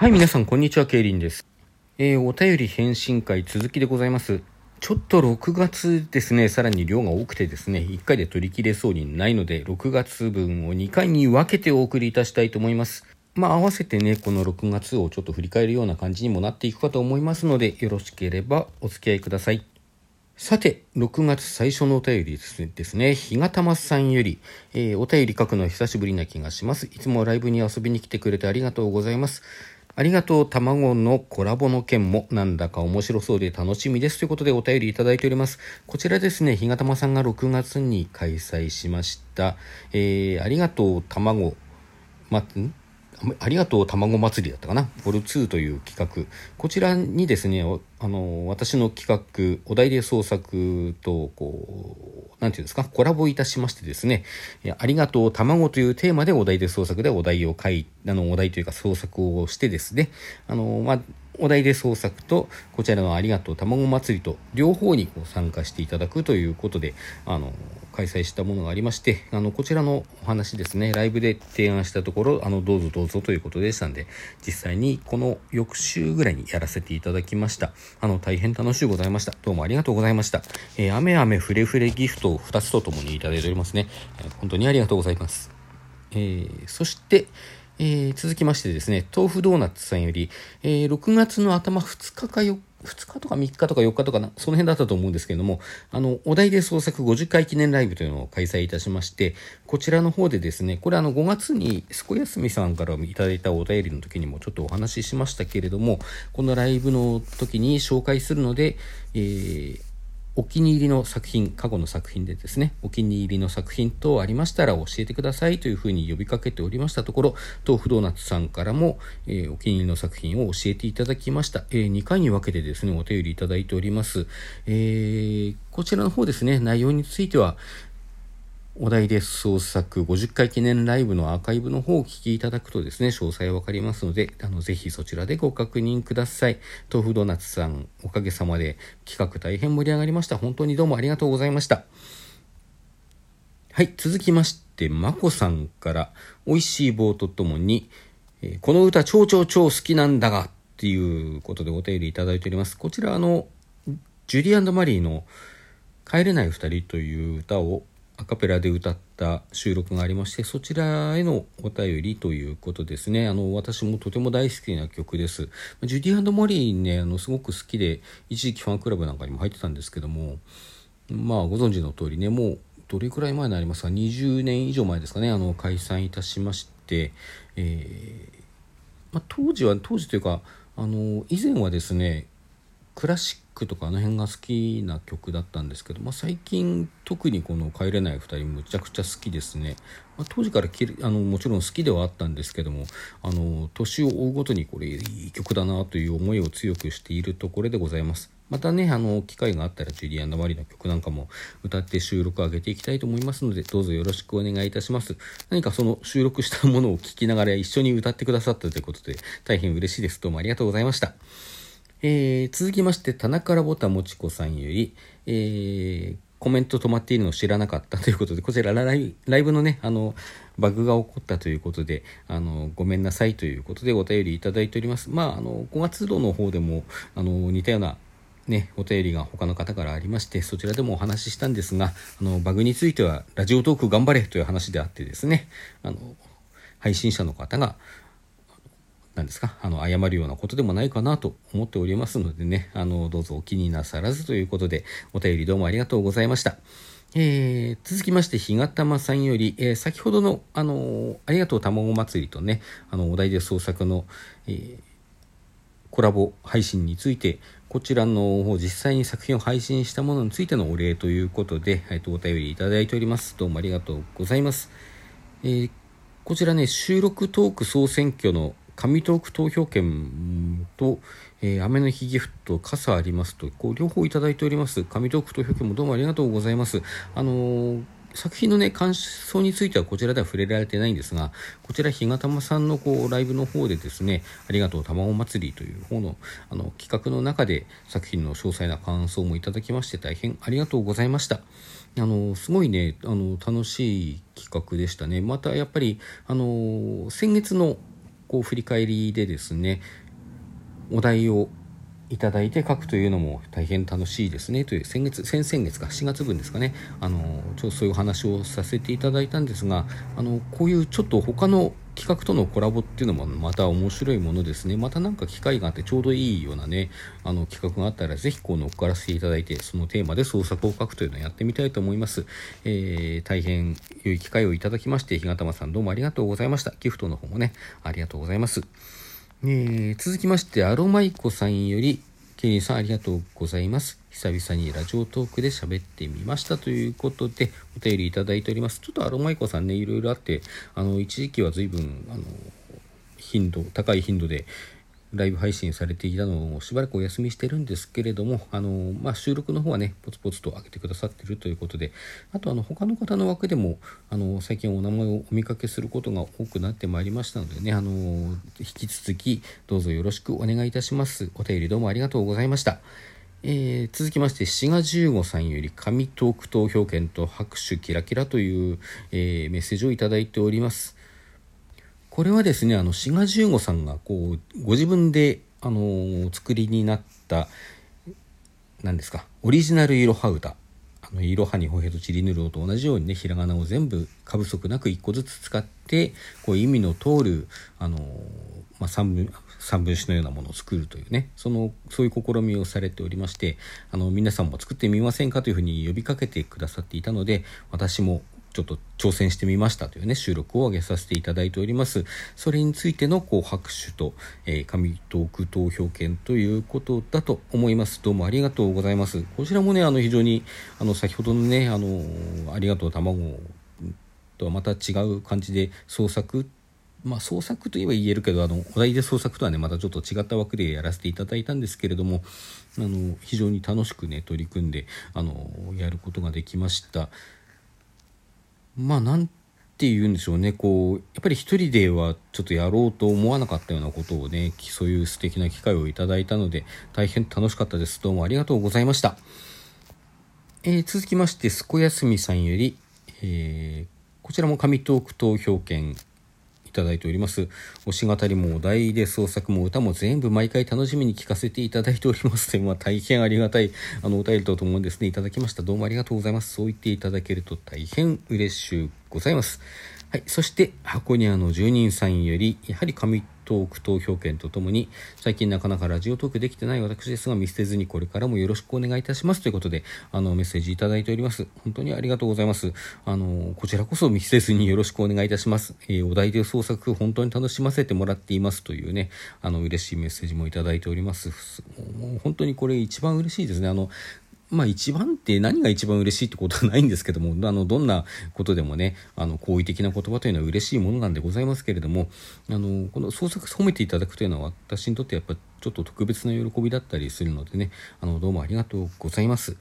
はい、皆さん、こんにちは、ケイリンです。えー、お便り返信会続きでございます。ちょっと6月ですね、さらに量が多くてですね、1回で取り切れそうにないので、6月分を2回に分けてお送りいたしたいと思います。まあ、合わせてね、この6月をちょっと振り返るような感じにもなっていくかと思いますので、よろしければお付き合いください。さて、6月最初のお便りですね、ひがたまさんより、えー、お便り書くの久しぶりな気がします。いつもライブに遊びに来てくれてありがとうございます。ありがとう。卵のコラボの件もなんだか面白そうで楽しみです。ということでお便りいただいております。こちらですね、ひがたまさんが6月に開催しました、えー、ありがとう卵、ま、ん？ありがとう卵祭りだったかな、ボル2という企画、こちらにですね、あの私の企画、お題で創作とこう、なんていうんですか、コラボいたしましてですね、ありがとう卵というテーマでお題で創作でお題を書いあのお題というか創作をしてですね、あのまあお題で創作とこちらのありがとう卵祭りと両方にこう参加していただくということであの開催したものがありましてあのこちらのお話ですねライブで提案したところあのどうぞどうぞということでしたんで実際にこの翌週ぐらいにやらせていただきました。あの大変楽しゅうございました。どうもありがとうございました、えー、雨雨ふれふれギフトを2つとともにいただいておりますね、えー、本当にありがとうございます、えー、そしてえー、続きましてですね、豆腐ドーナツさんより、えー、6月の頭2日か4日2日とか3日とか4日とかな、その辺だったと思うんですけれども、あの、お題で創作50回記念ライブというのを開催いたしまして、こちらの方でですね、これあの5月にすこやすみさんからいただいたお便りの時にもちょっとお話ししましたけれども、このライブの時に紹介するので、えーお気に入りの作品、過去の作品でですね、お気に入りの作品等ありましたら教えてくださいというふうに呼びかけておりましたところ、豆腐ドーナツさんからも、えー、お気に入りの作品を教えていただきました。えー、2回に分けてですね、お便りいただいております。えー、こちらの方ですね、内容については、お題で創作50回記念ライブのアーカイブの方をお聞きいただくとですね、詳細わかりますので、あの、ぜひそちらでご確認ください。豆腐ドーナツさん、おかげさまで企画大変盛り上がりました。本当にどうもありがとうございました。はい、続きまして、まこさんから、美味しい棒とともに、えー、この歌超超超好きなんだが、っていうことでお便りいただいております。こちら、あの、ジュディマリーの帰れない二人という歌をアカペラで歌った収録がありましてそちらへのお便りということですね。あの私もとても大好きな曲です。ジュディモリーねあのすごく好きで一時期ファンクラブなんかにも入ってたんですけどもまあご存知の通りねもうどれくらい前になりますか？20年以上前ですかねあの開催いたしまして、えーまあ、当時は当時というかあの以前はですねクラシックとかあの辺が好きな曲だったんですけど、まあ、最近特にこの「帰れない2人」むちゃくちゃ好きですね、まあ、当時からあのもちろん好きではあったんですけどもあの年を追うごとにこれいい曲だなという思いを強くしているところでございますまたね、あの、機会があったら、ジュリアン・ナマリの曲なんかも歌って収録上げていきたいと思いますので、どうぞよろしくお願いいたします。何かその収録したものを聞きながら一緒に歌ってくださったということで、大変嬉しいです。どうもありがとうございました。えー、続きまして、田中らぼたもちこさんより、えー、コメント止まっているのを知らなかったということで、こちらライブのね、あの、バグが起こったということで、あの、ごめんなさいということでお便りいただいております。まあ、あの、5月度の方でも、あの、似たようなね、お便りが他の方からありまして、そちらでもお話ししたんですが、あの、バグについては、ラジオトーク頑張れという話であってですね、あの、配信者の方が、何ですか、あの、謝るようなことでもないかなと思っておりますのでね、あの、どうぞお気になさらずということで、お便りどうもありがとうございました。えー、続きまして、ひがたまさんより、えー、先ほどの、あのー、ありがとう卵祭りとね、あの、お題で創作の、えー、コラボ配信について、こちらの方、実際に作品を配信したものについてのお礼ということで、えっ、と、お便りいただいております。どうもありがとうございます。えー、こちらね、収録トーク総選挙の紙トーク投票券と、えー、雨の日ギフト、傘ありますと、こう両方いただいております。紙トーク投票券もどうもありがとうございます。あのー作品のね、感想についてはこちらでは触れられてないんですが、こちら、ひがたまさんのこうライブの方でですね、ありがとう卵祭りという方のあの企画の中で作品の詳細な感想もいただきまして大変ありがとうございました。あの、すごいね、あの、楽しい企画でしたね。またやっぱり、あの、先月のこう振り返りでですねお題をいただいて書くというのも大変楽しいですねという先月先々月か4月分ですかね。あのちょっとそういうお話をさせていただいたんですがあのこういうちょっと他の企画とのコラボっていうのもまた面白いものですね。また何か機会があってちょうどいいようなねあの企画があったらぜひこう乗っからせていただいてそのテーマで創作を書くというのをやってみたいと思います、えー、大変良い機会をいただきまして日がたまさんどうもありがとうございました。ギフトの方もねありがとうございます。えー、続きまして、アロマイコさんより、ケリーさんありがとうございます。久々にラジオトークで喋ってみましたということで、お便りいただいております。ちょっとアロマイコさんね、いろいろあって、あの、一時期は随分、あの、頻度、高い頻度で、ライブ配信されていたのをしばらくお休みしてるんですけれども、あの、まあ、収録の方はね、ポツポツと上げてくださってるということで、あと、あの、他の方の枠でも、あの、最近お名前をお見かけすることが多くなってまいりましたのでね、あの、引き続き、どうぞよろしくお願いいたします。お便りどうもありがとうございました。えー、続きまして、志賀十五さんより、紙トーク投票権と拍手キラキラという、えー、メッセージをいただいております。これはですね、あの、志賀十五さんが、こう、ご自分で、あの、お作りになった、何ですか、オリジナルいろは歌。あの、いろはにほへとちりぬるおと同じようにね、ひらがなを全部過不足なく一個ずつ使って、こう、意味の通る、あの、まあ、三分、三分子のようなものを作るというね、その、そういう試みをされておりまして、あの、皆さんも作ってみませんかというふうに呼びかけてくださっていたので、私もちょっと挑戦してみましたというね、収録を上げさせていただいております。それについての、こう、拍手と、えー、紙トーク投票権ということだと思います。どうもありがとうございます。こちらもね、あの、非常に、あの、先ほどのね、あの、ありがとう卵とはまた違う感じで創作まあ、創作といえば言えるけどあのお題で創作とはねまたちょっと違った枠でやらせていただいたんですけれどもあの非常に楽しくね取り組んであのやることができました。まあなんて言うんでしょうね。こうやっぱり一人ではちょっとやろうと思わなかったようなことをねそういう素敵な機会をいただいたので大変楽しかったです。どうもありがとうございました、えー、続きましてすこやすみさんより、えー、こちらも紙トーク投票券いただいております。推し語りもお題で創作も歌も全部毎回楽しみに聞かせていただいております まあ、大変ありがたいあのお便りとともにですね、いただきました。どうもありがとうございます。そう言っていただけると大変嬉しゅうございます。はい。そして、箱庭の住人さんより、やはり紙トーク投票権とともに、最近なかなかラジオトークできてない私ですが、見捨てずにこれからもよろしくお願いいたしますということで、あの、メッセージいただいております。本当にありがとうございます。あの、こちらこそ見捨てずによろしくお願いいたします。えー、お題で創作、本当に楽しませてもらっていますというね、あの、嬉しいメッセージもいただいております。もう本当にこれ一番嬉しいですね。あの、まあ一番って何が一番嬉しいってことはないんですけども、あの、どんなことでもね、あの、好意的な言葉というのは嬉しいものなんでございますけれども、あの、この創作褒めていただくというのは私にとってやっぱちょっと特別な喜びだったりするのでね、あの、どうもありがとうございます。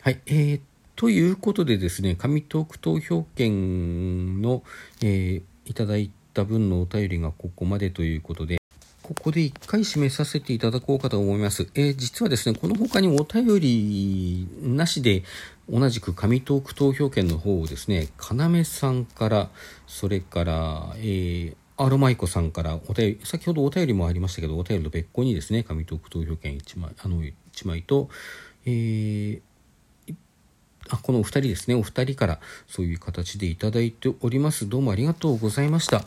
はい、えー、ということでですね、紙トーク投票券の、えー、いただいた分のお便りがここまでということで、ここで一回締めさせていただこうかと思います。えー、実はですね、この他にお便りなしで、同じく紙トーク投票券の方をですね、かなめさんから、それから、えー、アロマイコさんからお便り、先ほどお便りもありましたけど、お便りと別個にですね、紙トーク投票券1枚、あの、1枚と、えー、あこのお二人ですね、お二人からそういう形でいただいております。どうもありがとうございました。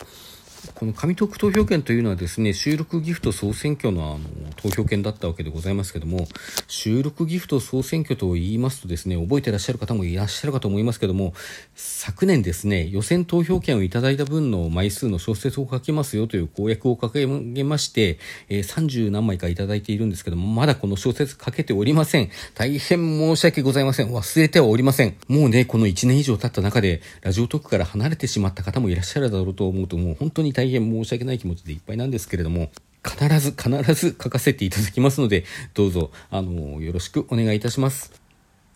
この紙特投票券というのはですね、収録ギフト総選挙のあの投票券だったわけでございますけども、収録ギフト総選挙と言いますとですね、覚えてらっしゃる方もいらっしゃるかと思いますけども、昨年ですね、予選投票券をいただいた分の枚数の小説を書きますよという公約を掲げまして、えー、30何枚かいただいているんですけども、まだこの小説書けておりません。大変申し訳ございません。忘れてはおりません。もうね、この1年以上経った中で、ラジオトークから離れてしまった方もいらっしゃるだろうと思うと、もう本当に大変申し訳ない気持ちでいっぱいなんですけれども、必ず必ず書かせていただきますので、どうぞ、あの、よろしくお願いいたします。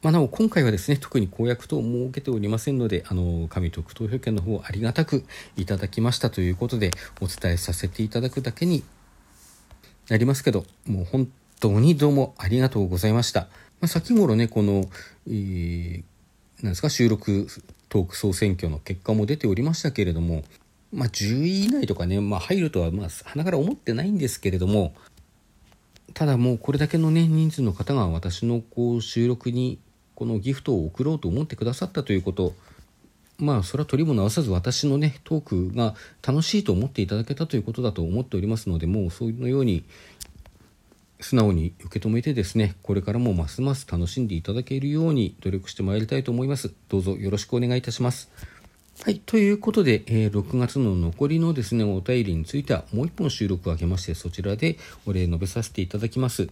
まあ、なお、今回はですね、特に公約等を設けておりませんので、あの、紙特投票権の方をありがたくいただきましたということで、お伝えさせていただくだけになりますけど、もう本当にどうもありがとうございました。まあ、先頃ね、この、えー、なんですか、収録トーク総選挙の結果も出ておりましたけれども、まあ、10位以内とかね、まあ、入るとは、まあ、鼻から思ってないんですけれども、ただもうこれだけのね、人数の方が私のこう収録にこのギフトを送ろうと思ってくださったということ、まあそれは取りも直さず私のねトークが楽しいと思っていただけたということだと思っておりますのでもうそういうように素直に受け止めてですねこれからもますます楽しんでいただけるように努力してまいりたいと思います。どうぞよろしくお願いいたします。はいということで、えー、6月の残りのですねお便りについてはもう一本収録をあげましてそちらでお礼述べさせていただきます。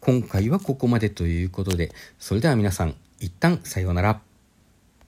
今回はここまでということでそれでは皆さん一旦さようなら。